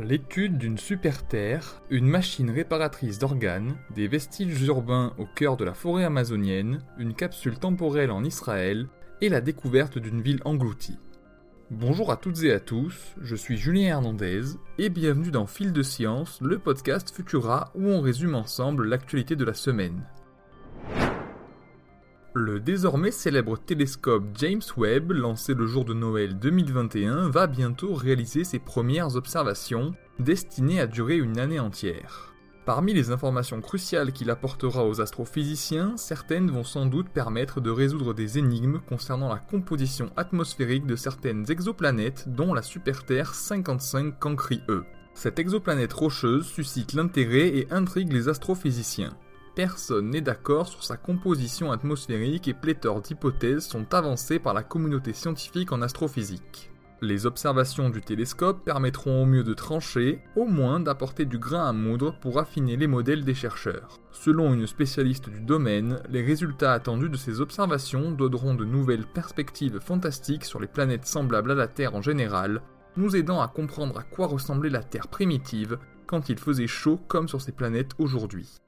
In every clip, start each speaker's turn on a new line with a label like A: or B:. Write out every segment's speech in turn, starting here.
A: L'étude d'une super-terre, une machine réparatrice d'organes, des vestiges urbains au cœur de la forêt amazonienne, une capsule temporelle en Israël et la découverte d'une ville engloutie. Bonjour à toutes et à tous, je suis Julien Hernandez et bienvenue dans Fil de Science, le podcast Futura où on résume ensemble l'actualité de la semaine. Le désormais célèbre télescope James Webb, lancé le jour de Noël 2021, va bientôt réaliser ses premières observations, destinées à durer une année entière. Parmi les informations cruciales qu'il apportera aux astrophysiciens, certaines vont sans doute permettre de résoudre des énigmes concernant la composition atmosphérique de certaines exoplanètes, dont la super-Terre 55 Cancri E. Cette exoplanète rocheuse suscite l'intérêt et intrigue les astrophysiciens personne n'est d'accord sur sa composition atmosphérique et pléthore d'hypothèses sont avancées par la communauté scientifique en astrophysique. Les observations du télescope permettront au mieux de trancher, au moins d'apporter du grain à moudre pour affiner les modèles des chercheurs. Selon une spécialiste du domaine, les résultats attendus de ces observations donneront de nouvelles perspectives fantastiques sur les planètes semblables à la Terre en général, nous aidant à comprendre à quoi ressemblait la Terre primitive quand il faisait chaud comme sur ces planètes aujourd'hui.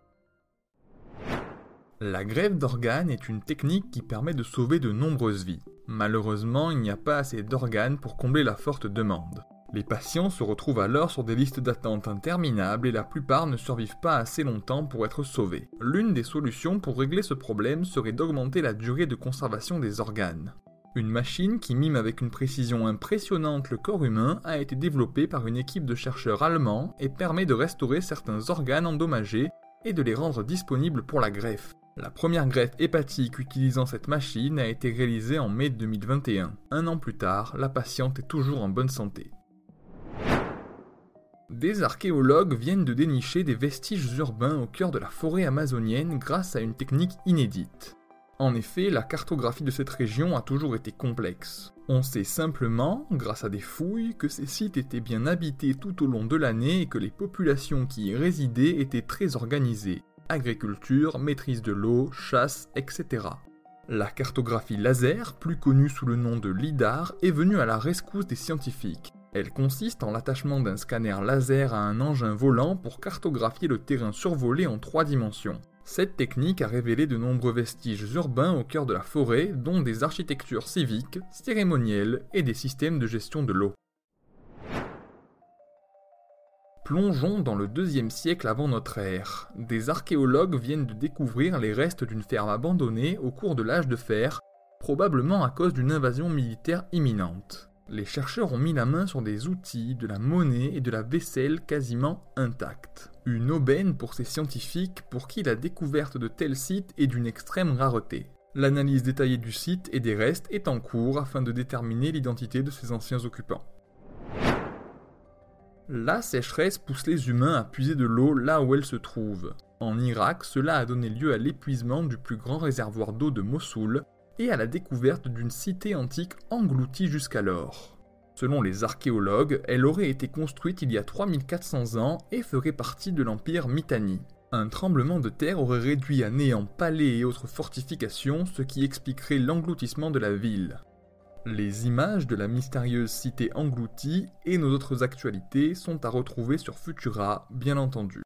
A: La grève d'organes est une technique qui permet de sauver de nombreuses vies. Malheureusement, il n'y a pas assez d'organes pour combler la forte demande. Les patients se retrouvent alors sur des listes d'attente interminables et la plupart ne survivent pas assez longtemps pour être sauvés. L'une des solutions pour régler ce problème serait d'augmenter la durée de conservation des organes. Une machine qui mime avec une précision impressionnante le corps humain a été développée par une équipe de chercheurs allemands et permet de restaurer certains organes endommagés et de les rendre disponibles pour la greffe. La première greffe hépatique utilisant cette machine a été réalisée en mai 2021. Un an plus tard, la patiente est toujours en bonne santé. Des archéologues viennent de dénicher des vestiges urbains au cœur de la forêt amazonienne grâce à une technique inédite. En effet, la cartographie de cette région a toujours été complexe. On sait simplement, grâce à des fouilles, que ces sites étaient bien habités tout au long de l'année et que les populations qui y résidaient étaient très organisées agriculture, maîtrise de l'eau, chasse, etc. La cartographie laser, plus connue sous le nom de LIDAR, est venue à la rescousse des scientifiques. Elle consiste en l'attachement d'un scanner laser à un engin volant pour cartographier le terrain survolé en trois dimensions. Cette technique a révélé de nombreux vestiges urbains au cœur de la forêt, dont des architectures civiques, cérémonielles et des systèmes de gestion de l'eau. Plongeons dans le deuxième siècle avant notre ère. Des archéologues viennent de découvrir les restes d'une ferme abandonnée au cours de l'âge de fer, probablement à cause d'une invasion militaire imminente. Les chercheurs ont mis la main sur des outils, de la monnaie et de la vaisselle quasiment intacts. Une aubaine pour ces scientifiques pour qui la découverte de tels sites est d'une extrême rareté. L'analyse détaillée du site et des restes est en cours afin de déterminer l'identité de ses anciens occupants. La sécheresse pousse les humains à puiser de l'eau là où elle se trouve. En Irak, cela a donné lieu à l'épuisement du plus grand réservoir d'eau de Mossoul et à la découverte d'une cité antique engloutie jusqu'alors. Selon les archéologues, elle aurait été construite il y a 3400 ans et ferait partie de l'empire Mitanni. Un tremblement de terre aurait réduit à néant palais et autres fortifications, ce qui expliquerait l'engloutissement de la ville. Les images de la mystérieuse cité engloutie et nos autres actualités sont à retrouver sur Futura, bien entendu.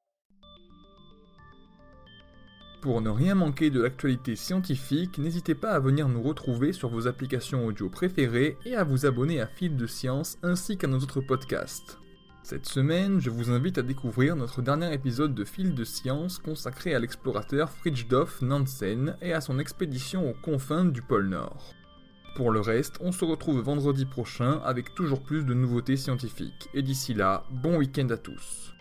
A: Pour ne rien manquer de l'actualité scientifique, n'hésitez pas à venir nous retrouver sur vos applications audio préférées et à vous abonner à Fil de Science ainsi qu'à nos autres podcasts. Cette semaine, je vous invite à découvrir notre dernier épisode de Fil de Science consacré à l'explorateur Fridtjof Nansen et à son expédition aux confins du pôle Nord. Pour le reste, on se retrouve vendredi prochain avec toujours plus de nouveautés scientifiques. Et d'ici là, bon week-end à tous.